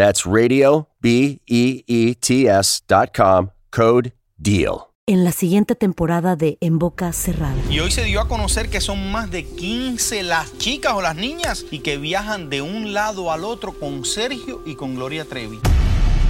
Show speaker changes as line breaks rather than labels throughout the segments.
That's radio, B E E T S dot com, code DEAL.
En la siguiente temporada de En Boca Cerrada.
Y hoy se dio a conocer que son más de 15 las chicas o las niñas y que viajan de un lado al otro con Sergio y con Gloria Trevi.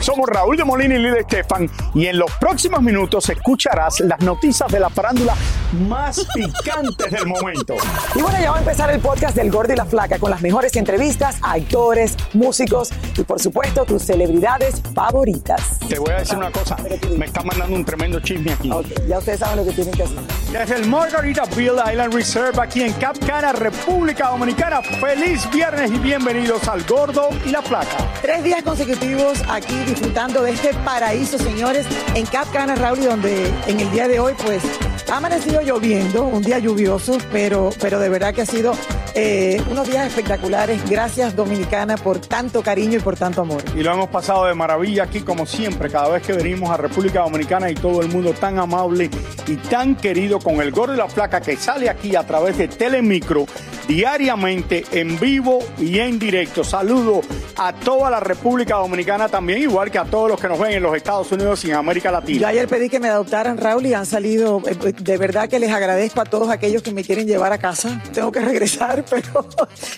Somos Raúl de Molina y Lidia Estefan y en los próximos minutos escucharás las noticias de la farándula más picantes del momento.
Y bueno, ya va a empezar el podcast del Gordo y la Flaca con las mejores entrevistas a actores, músicos y por supuesto tus celebridades favoritas.
Te voy a decir una cosa, me está mandando un tremendo chisme aquí.
Ok, ya ustedes saben lo que tienen que hacer.
Desde el Margarita Bill Island Reserve aquí en Cap Cana, República Dominicana. Feliz viernes y bienvenidos al Gordo y la Flaca.
Tres días consecutivos aquí disfrutando de este paraíso, señores, en Cap Cana, Raúl, y donde en el día de hoy, pues, ha amanecido lloviendo, un día lluvioso, pero, pero de verdad que ha sido eh, unos días espectaculares. Gracias, Dominicana, por tanto cariño y por tanto amor.
Y lo hemos pasado de maravilla aquí, como siempre, cada vez que venimos a República Dominicana y todo el mundo tan amable y tan querido con el gordo y la placa que sale aquí a través de Telemicro diariamente en vivo y en directo. Saludo a toda la República Dominicana también, igual que a todos los que nos ven en los Estados Unidos y en América Latina.
Yo ayer pedí que me adoptaran, Raúl, y han salido, eh, de verdad que les agradezco a todos aquellos que me quieren llevar a casa. Tengo que regresar, pero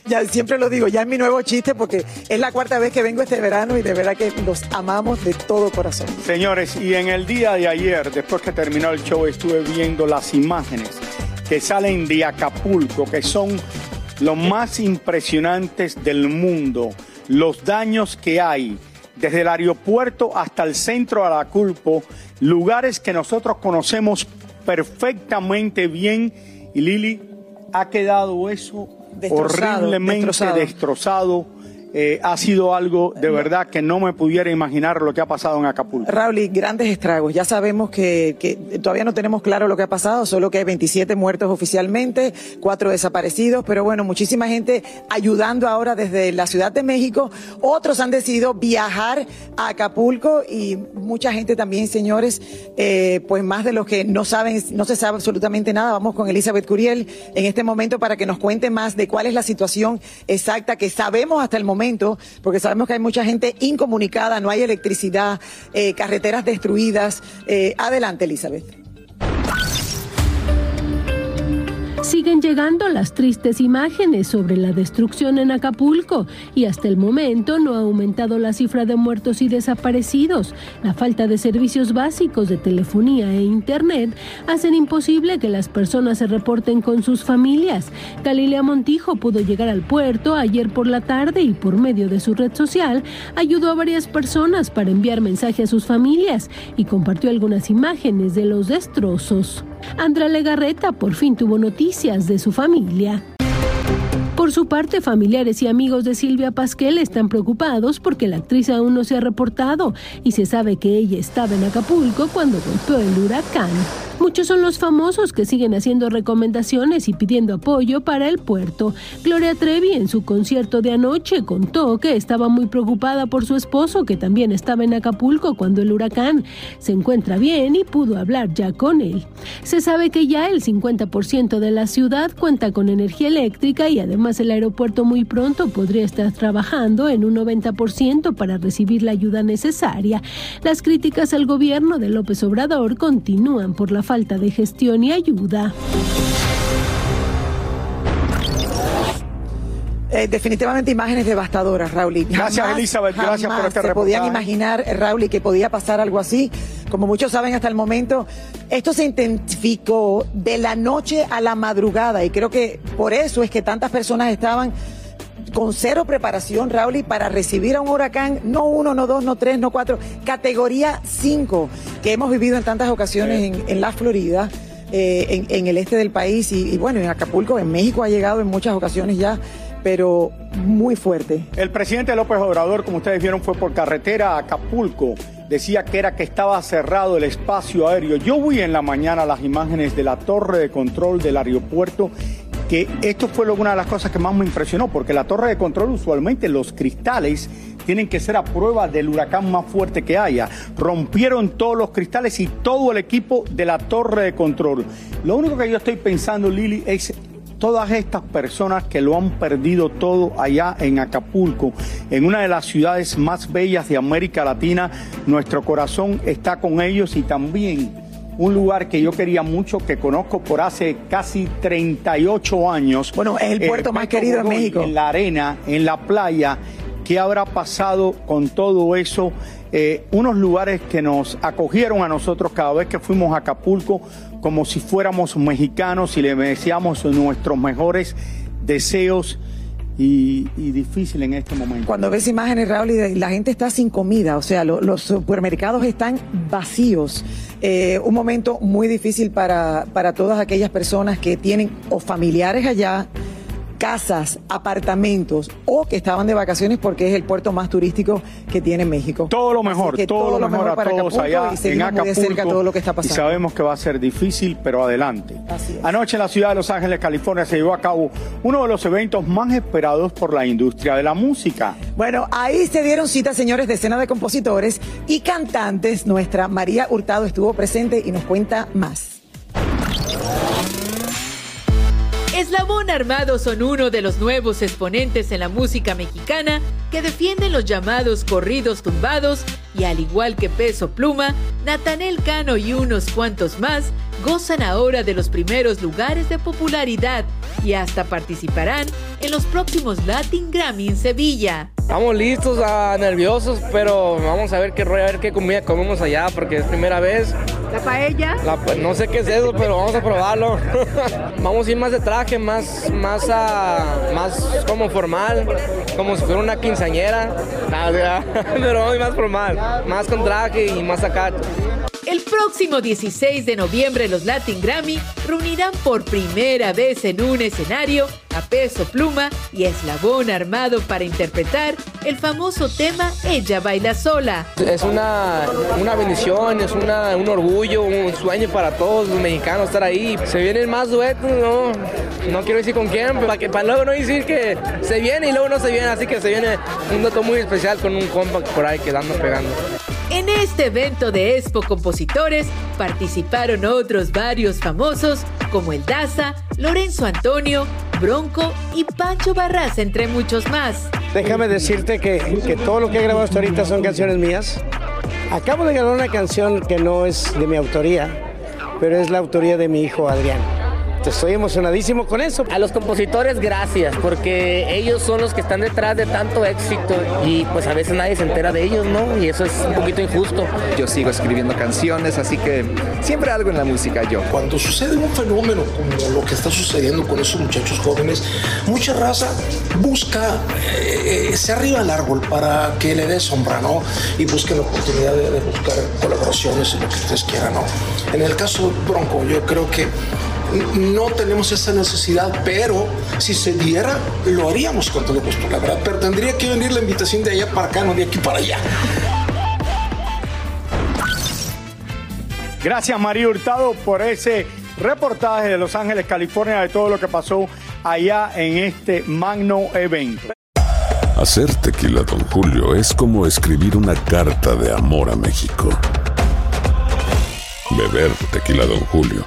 ya siempre lo digo, ya es mi nuevo chiste porque es la cuarta vez que vengo este verano y de verdad que los amamos de todo corazón.
Señores, y en el día de ayer, después que terminó el show, estuve viendo las imágenes que salen de Acapulco, que son los más impresionantes del mundo. Los daños que hay desde el aeropuerto hasta el centro de Acapulco, lugares que nosotros conocemos perfectamente bien. Y Lili, ha quedado eso
Destrozado,
horriblemente
destrozado.
destrozado. Eh, ha sido algo de verdad que no me pudiera imaginar lo que ha pasado en Acapulco.
Raúl, y grandes estragos. Ya sabemos que, que todavía no tenemos claro lo que ha pasado, solo que hay 27 muertos oficialmente, cuatro desaparecidos, pero bueno, muchísima gente ayudando ahora desde la Ciudad de México. Otros han decidido viajar a Acapulco y mucha gente también, señores, eh, pues más de los que no saben, no se sabe absolutamente nada. Vamos con Elizabeth Curiel en este momento para que nos cuente más de cuál es la situación exacta que sabemos hasta el momento, porque sabemos que hay mucha gente incomunicada, no hay electricidad, eh, carreteras destruidas. Eh, adelante, Elizabeth.
Siguen llegando las tristes imágenes sobre la destrucción en Acapulco y hasta el momento no ha aumentado la cifra de muertos y desaparecidos. La falta de servicios básicos de telefonía e internet hacen imposible que las personas se reporten con sus familias. Galilea Montijo pudo llegar al puerto ayer por la tarde y por medio de su red social ayudó a varias personas para enviar mensajes a sus familias y compartió algunas imágenes de los destrozos. Andra Legarreta por fin tuvo noticias de su familia. Por su parte, familiares y amigos de Silvia Pasquel están preocupados porque la actriz aún no se ha reportado y se sabe que ella estaba en Acapulco cuando golpeó el huracán. Muchos son los famosos que siguen haciendo recomendaciones y pidiendo apoyo para el puerto. Gloria Trevi en su concierto de anoche contó que estaba muy preocupada por su esposo que también estaba en Acapulco cuando el huracán se encuentra bien y pudo hablar ya con él. Se sabe que ya el 50% de la ciudad cuenta con energía eléctrica y además el aeropuerto muy pronto podría estar trabajando en un 90% para recibir la ayuda necesaria. Las críticas al gobierno de López Obrador continúan por la falta de gestión y ayuda.
Eh, definitivamente imágenes devastadoras, Raúl.
Gracias, Elizabeth. Gracias por este
se podían imaginar, Raúl, que podía pasar algo así. Como muchos saben hasta el momento, esto se intensificó de la noche a la madrugada y creo que por eso es que tantas personas estaban con cero preparación, Raúl, para recibir a un huracán, no uno, no dos, no tres, no cuatro, categoría cinco, que hemos vivido en tantas ocasiones en, la Florida. Eh, en, el este del país y, y bueno, en Acapulco, en México ha llegado en muchas ocasiones ya pero muy fuerte.
El presidente López Obrador, como ustedes vieron, fue por carretera a Acapulco. Decía que era que estaba cerrado el espacio aéreo. Yo vi en la mañana las imágenes de la torre de control del aeropuerto que esto fue una de las cosas que más me impresionó, porque la torre de control usualmente los cristales tienen que ser a prueba del huracán más fuerte que haya. Rompieron todos los cristales y todo el equipo de la torre de control. Lo único que yo estoy pensando, Lili, es todas estas personas que lo han perdido todo allá en Acapulco, en una de las ciudades más bellas de América Latina, nuestro corazón está con ellos y también un lugar que yo quería mucho, que conozco por hace casi 38 años.
Bueno, es el puerto más querido de México.
En la arena, en la playa. ¿Qué habrá pasado con todo eso? Eh, unos lugares que nos acogieron a nosotros cada vez que fuimos a Acapulco como si fuéramos mexicanos y le decíamos nuestros mejores deseos y, difícil en este momento.
Cuando ves imágenes, Raúl, y la gente está sin comida, o sea, los supermercados están vacíos. Eh, un momento muy difícil para, para todas aquellas personas que tienen o familiares allá casas, apartamentos o que estaban de vacaciones porque es el puerto más turístico que tiene México.
Todo lo mejor, todo, lo mejor, a todos allá en Acapulco.
todo lo que está pasando.
Y sabemos que va a ser difícil, pero adelante. Anoche en la ciudad de Los Ángeles, California, se llevó a cabo uno de los eventos más esperados por la industria de la música.
Bueno, ahí se dieron cita, señores, decenas de compositores y cantantes. Nuestra María Hurtado estuvo presente y nos cuenta más.
Eslabón Armado son uno de los nuevos exponentes en la música mexicana que defienden los llamados corridos tumbados y al igual que Peso Pluma, Natanel Cano y unos cuantos más gozan ahora de los primeros lugares de popularidad y hasta participarán en los próximos Latin Grammy en Sevilla.
Estamos listos, ah, nerviosos, pero vamos a ver qué rollo, a ver qué comida comemos allá, porque es primera vez.
¿La paella?
no sé qué es eso, pero vamos a probarlo. vamos a ir más de traje, más, más, uh, más como formal, como si fuera una quinceañera, pero vamos más formal, más con traje y más acá.
El próximo 16 de noviembre los Latin Grammy reunirán por primera vez en un escenario a Peso Pluma y Eslabón Armado para interpretar el famoso tema Ella baila sola.
Es una, una bendición, es una, un orgullo, un sueño para todos los mexicanos estar ahí. Se vienen más duetos, no, no quiero decir con quién, para, que, para luego no decir que se viene y luego no se viene, así que se viene un dato muy especial con un compa por ahí quedando pegando.
En este evento de Expo Compositores participaron otros varios famosos como el Daza, Lorenzo Antonio, Bronco y Pancho Barras, entre muchos más.
Déjame decirte que, que todo lo que he grabado hasta ahorita son canciones mías. Acabo de grabar una canción que no es de mi autoría, pero es la autoría de mi hijo Adrián.
Estoy emocionadísimo con eso.
A los compositores, gracias, porque ellos son los que están detrás de tanto éxito y pues a veces nadie se entera de ellos, ¿no? Y eso es un poquito injusto.
Yo sigo escribiendo canciones, así que siempre algo en la música yo.
Cuando sucede un fenómeno como lo que está sucediendo con esos muchachos jóvenes, mucha raza busca, eh, eh, se arriba al árbol para que le dé sombra, ¿no? Y busque la oportunidad de, de buscar colaboraciones y lo que ustedes quieran, ¿no? En el caso de Bronco, yo creo que no tenemos esa necesidad, pero si se diera, lo haríamos con todo gusto, la verdad. Pero tendría que venir la invitación de allá para acá, no de aquí para allá.
Gracias María Hurtado por ese reportaje de Los Ángeles, California, de todo lo que pasó allá en este magno evento.
Hacer tequila, Don Julio, es como escribir una carta de amor a México. Beber tequila, Don Julio,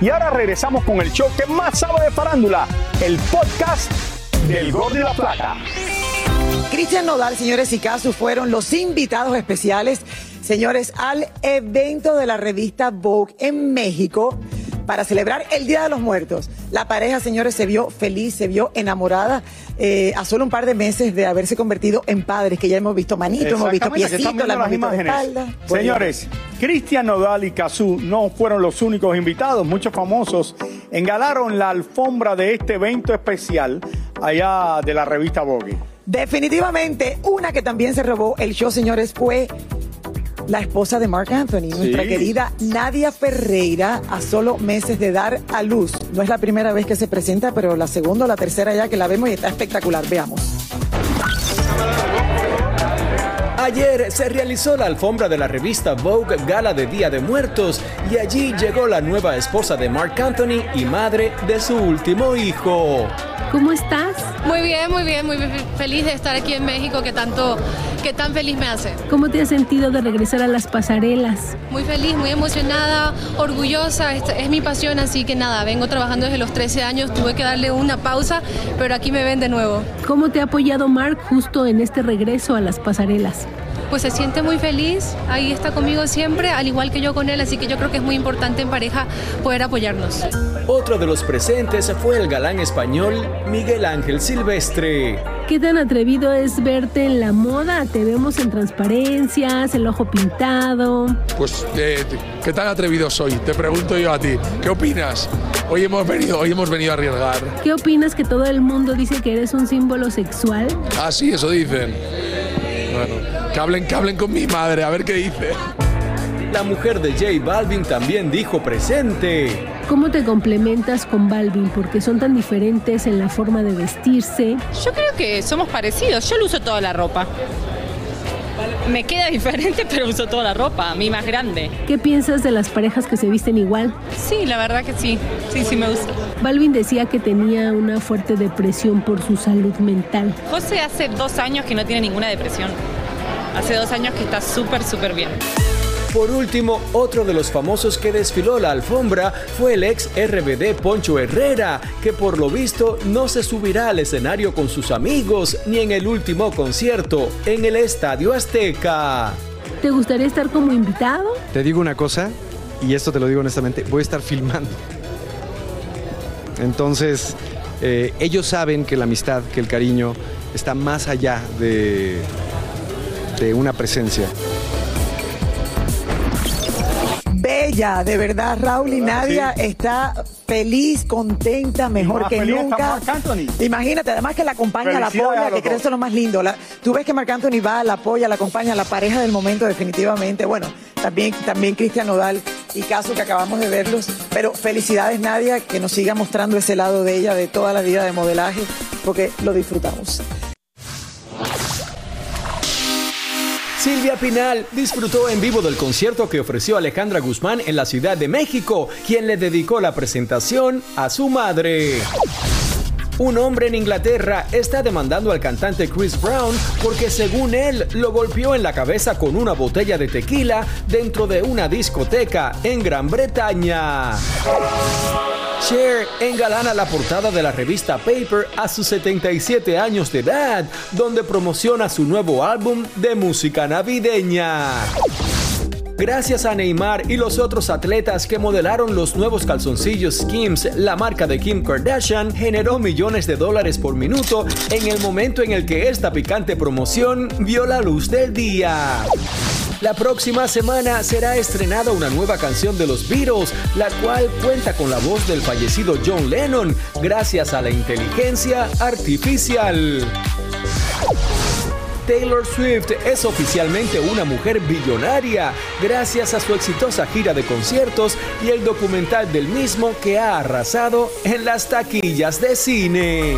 Y ahora regresamos con el show que más sabe de farándula, el podcast del Gol de la Plata.
Cristian Nodal, señores y Casu, fueron los invitados especiales, señores, al evento de la revista Vogue en México para celebrar el Día de los Muertos. La pareja, señores, se vio feliz, se vio enamorada eh, a solo un par de meses de haberse convertido en padres, que ya hemos visto manitos, hemos visto piecitos,
las imágenes.
espalda.
Señores, Cristian Nodal y Cazú no fueron los únicos invitados. Muchos famosos engalaron la alfombra de este evento especial allá de la revista Vogue.
Definitivamente, una que también se robó el show, señores, fue la esposa de Mark Anthony, nuestra querida Nadia Ferreira, a solo meses de dar a luz. No es la primera vez que se presenta, pero la segunda o la tercera ya que la vemos y está espectacular. Veamos.
Ayer se realizó la alfombra de la revista Vogue Gala de Día de Muertos y allí llegó la nueva esposa de Mark Anthony y madre de su último hijo.
¿Cómo estás?
Muy bien, muy bien, muy fe- feliz de estar aquí en México, que tanto, que tan feliz me hace.
¿Cómo te has sentido de regresar a las pasarelas?
Muy feliz, muy emocionada, orgullosa, esta es mi pasión, así que nada, vengo trabajando desde los 13 años, tuve que darle una pausa, pero aquí me ven de nuevo.
¿Cómo te ha apoyado Mark justo en este regreso a las pasarelas?
Pues se siente muy feliz, ahí está conmigo siempre, al igual que yo con él, así que yo creo que es muy importante en pareja poder apoyarnos.
Otro de los presentes fue el galán español Miguel Ángel Silvestre.
¿Qué tan atrevido es verte en la moda? Te vemos en transparencias, el ojo pintado.
Pues, eh, ¿qué tan atrevido soy? Te pregunto yo a ti. ¿Qué opinas? Hoy hemos venido, hoy hemos venido a arriesgar.
¿Qué opinas que todo el mundo dice que eres un símbolo sexual?
Ah, sí, eso dicen. Bueno, que hablen, que hablen con mi madre, a ver qué dice.
La mujer de J Balvin también dijo presente.
¿Cómo te complementas con Balvin? Porque son tan diferentes en la forma de vestirse.
Yo creo que somos parecidos. Yo lo uso toda la ropa. Me queda diferente, pero uso toda la ropa. A mí más grande.
¿Qué piensas de las parejas que se visten igual?
Sí, la verdad que sí. Sí, sí me gusta.
Balvin decía que tenía una fuerte depresión por su salud mental.
José hace dos años que no tiene ninguna depresión. Hace dos años que está súper, súper bien.
Por último, otro de los famosos que desfiló la alfombra fue el ex RBD Poncho Herrera, que por lo visto no se subirá al escenario con sus amigos ni en el último concierto en el Estadio Azteca.
¿Te gustaría estar como invitado?
Te digo una cosa, y esto te lo digo honestamente, voy a estar filmando. Entonces, eh, ellos saben que la amistad, que el cariño está más allá de, de una presencia.
Bella, de verdad, Raúl y Nadia está feliz, contenta, mejor
más
que
feliz está
nunca.
Marc Anthony.
Imagínate, además que la acompaña, la apoya, que creo eso es lo más lindo. La- tú ves que Marc Anthony va, la apoya, la acompaña, la pareja del momento definitivamente. Bueno, también, también Cristian Nodal y Caso que acabamos de verlos. Pero felicidades Nadia, que nos siga mostrando ese lado de ella, de toda la vida de modelaje, porque lo disfrutamos.
Silvia Pinal disfrutó en vivo del concierto que ofreció Alejandra Guzmán en la Ciudad de México, quien le dedicó la presentación a su madre. Un hombre en Inglaterra está demandando al cantante Chris Brown porque según él lo golpeó en la cabeza con una botella de tequila dentro de una discoteca en Gran Bretaña. Cher engalana la portada de la revista Paper a sus 77 años de edad, donde promociona su nuevo álbum de música navideña. Gracias a Neymar y los otros atletas que modelaron los nuevos calzoncillos Skims, la marca de Kim Kardashian generó millones de dólares por minuto en el momento en el que esta picante promoción vio la luz del día. La próxima semana será estrenada una nueva canción de los Beatles, la cual cuenta con la voz del fallecido John Lennon, gracias a la inteligencia artificial. Taylor Swift es oficialmente una mujer billonaria gracias a su exitosa gira de conciertos y el documental del mismo que ha arrasado en las taquillas de cine.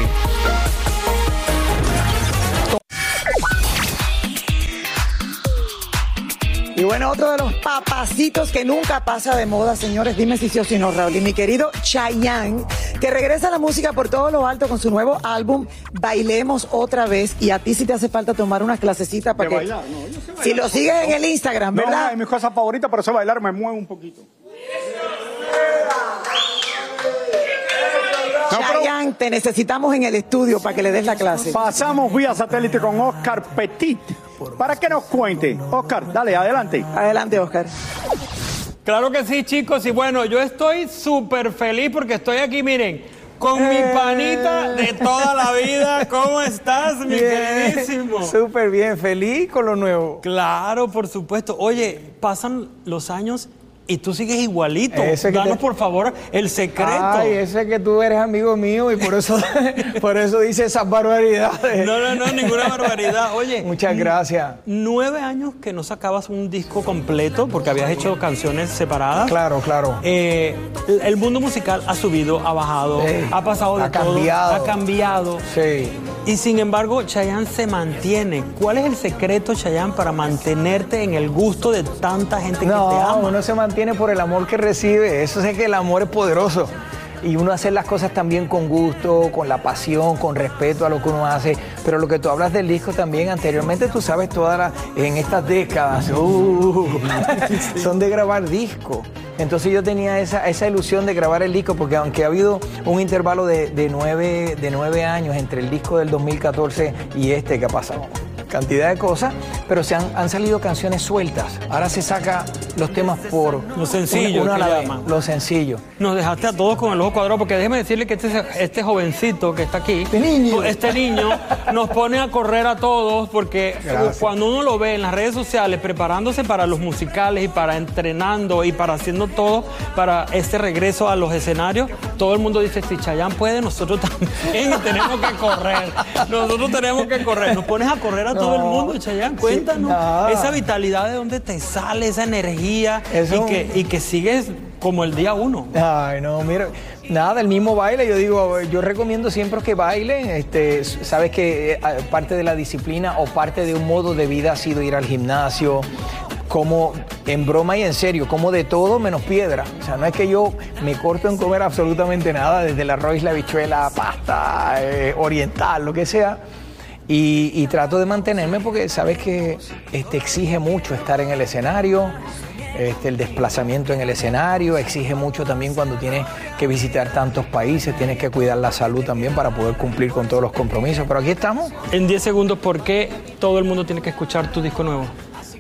Bueno, otro de los papacitos que nunca pasa de moda, señores, dime si sí o si no, Raúl. Y mi querido Chayanne, que regresa a la música por todo lo alto con su nuevo álbum Bailemos otra vez. Y a ti si te hace falta tomar unas clasecitas para
De
que...
bailar, no, yo sé bailar.
si lo sigues en el Instagram,
No,
¿verdad?
es mi cosa favorita, pero eso bailar me mueve un poquito.
Chayanne, te necesitamos en el estudio para que le des la clase.
Pasamos vía satélite con Oscar Petit para que nos cuente. Oscar, dale, adelante.
Adelante, Oscar.
Claro que sí, chicos. Y bueno, yo estoy súper feliz porque estoy aquí, miren, con mi panita de toda la vida. ¿Cómo estás, mi
Bien,
queridísimo?
Súper bien, feliz con lo nuevo.
Claro, por supuesto. Oye, pasan los años y tú sigues igualito.
Ese
Danos,
te-
por favor, el secreto.
Ay, ese que tú eres amigo mío y por eso, por eso dice esas barbaridades.
No, no, no, ninguna barbaridad. Oye.
Muchas gracias.
Nueve años que no sacabas un disco completo porque habías hecho canciones separadas.
Claro, claro.
Eh, el- el mundo musical ha subido, ha bajado,
Sí.
ha pasado de
Ha
todo,
cambiado.
ha cambiado.
Sí.
Y sin embargo, Chayanne se mantiene. ¿Cuál es el secreto, Chayanne, para mantenerte en el gusto de tanta gente que te
No,
ama?
uno se mantiene por el amor que recibe. Eso es que el amor es poderoso. Y uno hace las cosas también con gusto, con la pasión, con respeto a lo que uno hace. Pero lo que tú hablas del disco también, anteriormente tú sabes, todas las, en estas décadas, uh, son de grabar discos. Entonces yo tenía esa, esa ilusión de grabar el disco, porque aunque ha habido un intervalo de, de nueve, de nueve años entre el disco del 2014 y este que ha pasado, cantidad de cosas, pero se han, han salido canciones sueltas. Ahora se saca los temas por
Lo sencillo
uno a
que
vez, lo sencillo.
Nos dejaste a todos con el ojo cuadrado, porque déjeme decirle que este, este jovencito que está aquí, este niño, nos pone a correr a todos, porque
Gracias.
cuando uno lo ve en las redes sociales preparándose para los musicales y para entrenando y para haciendo todo para este regreso a los escenarios, todo el mundo dice, si Chayanne puede, nosotros también tenemos que correr. Nosotros tenemos que correr. Nos pones a correr a todo el mundo, Chayanne. Cuéntanos esa vitalidad de dónde te sale, esa energía
Eso-
y, que, y que sigues como el día uno.
Ay, no, mira, nada, el mismo baile, yo digo, yo recomiendo siempre que bailen, este, sabes que eh, parte de la disciplina o parte de un modo de vida ha sido ir al gimnasio, como en broma y en serio, como de todo menos piedra. O sea, no es que yo me corto en comer absolutamente nada, desde el arroz, la habichuela, pasta, eh, oriental, lo que sea. Y, y trato de mantenerme porque sabes que este, exige mucho estar en el escenario este, el desplazamiento en el escenario, exige mucho también cuando tienes que visitar tantos países, tienes que cuidar la salud también para poder cumplir con todos los compromisos. Pero aquí estamos.
En 10 segundos, ¿por qué todo el mundo tiene que escuchar tu disco nuevo?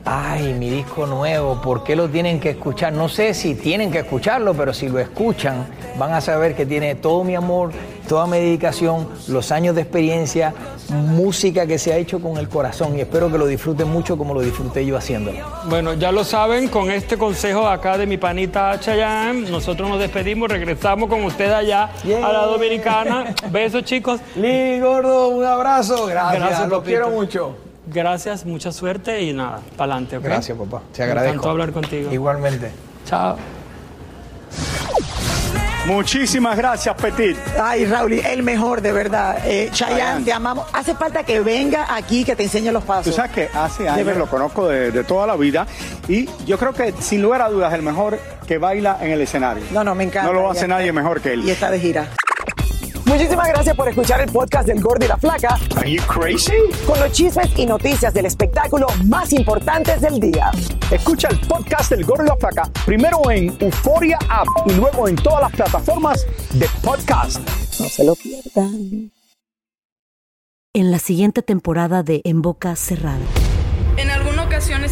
Ay, mi disco nuevo, ¿por qué lo tienen que escuchar? No sé si tienen que escucharlo, pero si lo escuchan, van a saber que tiene todo mi amor, toda mi dedicación, los años de experiencia, música que se ha hecho con el corazón y espero que lo disfruten mucho como lo disfruté yo haciéndolo.
Bueno, ya lo saben, con este consejo acá de mi panita Chayanne, nosotros nos despedimos, regresamos con usted allá a la Dominicana. Besos, chicos.
Lee, gordo, un abrazo. Gracias,
Gracias,
los quiero mucho.
Gracias, mucha suerte y nada, para adelante.
Gracias, papá. Te
Me
agradezco.
encantó hablar contigo.
Igualmente.
Chao.
Muchísimas gracias, Petit.
Ay, Raúl, el mejor, de verdad. Eh, Chayanne, te amamos. Hace falta que venga aquí, que te enseñe los pasos.
Tú sabes que hace años lo conozco de, de toda la vida y yo creo que sin lugar a dudas el mejor que baila en el escenario.
No, no, me encanta.
No lo hace
está.
nadie mejor que él.
Y está de gira. Muchísimas gracias por escuchar el podcast del Gordo y la Flaca.
Are you crazy?
Con los chismes y noticias del espectáculo más importantes del día.
Escucha el podcast del Gordo y la Flaca primero en Euforia App y luego en todas las plataformas de podcast.
No se lo pierdan.
En la siguiente temporada de En Boca Cerrada.